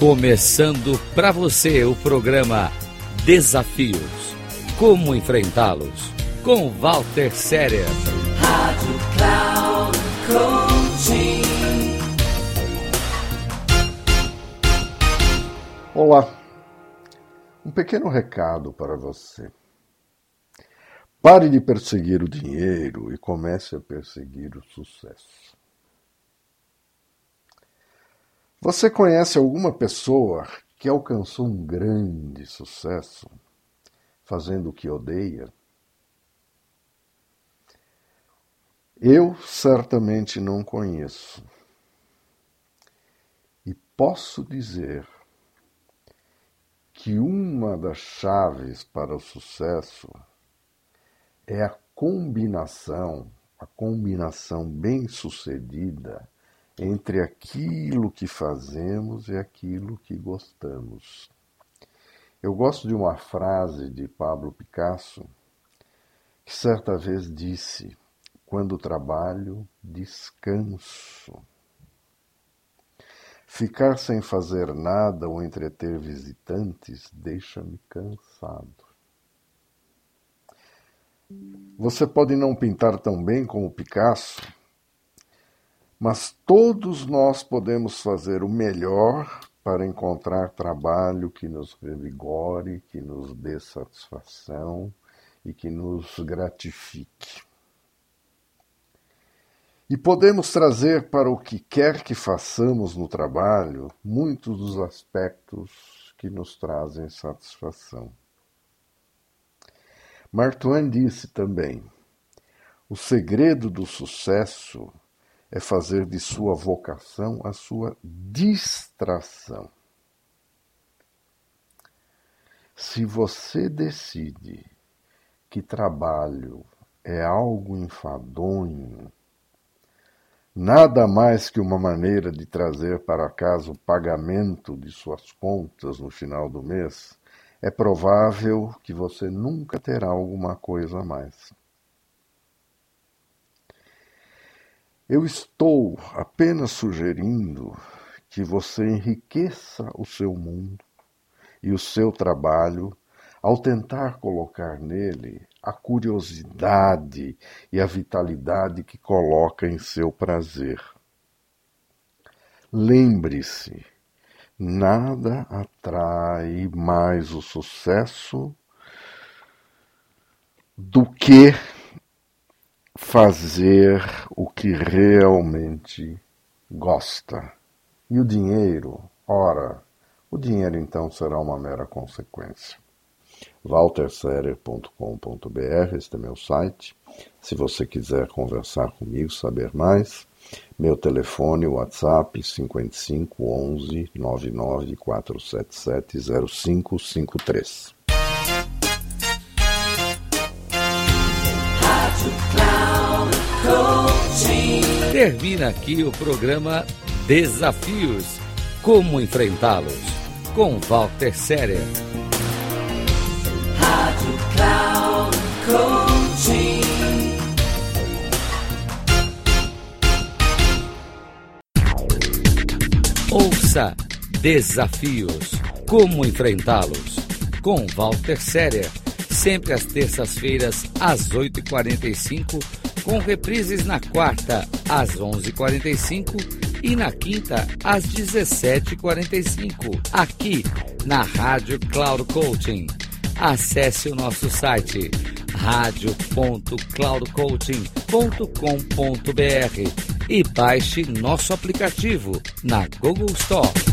Começando para você o programa Desafios. Como enfrentá-los? Com Walter Séria. Rádio Cloud Coaching. Olá. Um pequeno recado para você. Pare de perseguir o dinheiro e comece a perseguir o sucesso. Você conhece alguma pessoa que alcançou um grande sucesso fazendo o que odeia? Eu certamente não conheço. E posso dizer que uma das chaves para o sucesso é a combinação, a combinação bem sucedida entre aquilo que fazemos e aquilo que gostamos. Eu gosto de uma frase de Pablo Picasso que certa vez disse: Quando trabalho, descanso. Ficar sem fazer nada ou entreter visitantes deixa-me cansado. Você pode não pintar tão bem como Picasso, mas todos nós podemos fazer o melhor para encontrar trabalho que nos revigore, que nos dê satisfação e que nos gratifique. E podemos trazer para o que quer que façamos no trabalho muitos dos aspectos que nos trazem satisfação. Mark Twain disse também: o segredo do sucesso é fazer de sua vocação a sua distração. Se você decide que trabalho é algo enfadonho, nada mais que uma maneira de trazer para casa o pagamento de suas contas no final do mês, é provável que você nunca terá alguma coisa a mais. Eu estou apenas sugerindo que você enriqueça o seu mundo e o seu trabalho ao tentar colocar nele a curiosidade e a vitalidade que coloca em seu prazer. Lembre-se, nada atrai mais o sucesso do que fazer o que realmente gosta. E o dinheiro, ora, o dinheiro então será uma mera consequência. walterserer.com.br, este é meu site. Se você quiser conversar comigo, saber mais, meu telefone, WhatsApp 55 11 99 477 0553. Termina aqui o programa Desafios. Como enfrentá-los? Com Walter Séria. Rádio Cloud Coaching. Ouça Desafios. Como enfrentá-los? Com Walter Séria. Sempre às terças-feiras, às 8h45 com reprises na quarta às 11h45 e na quinta às 17h45, aqui na Rádio Cloud Coaching. Acesse o nosso site radio.cloudcoaching.com.br e baixe nosso aplicativo na Google Store.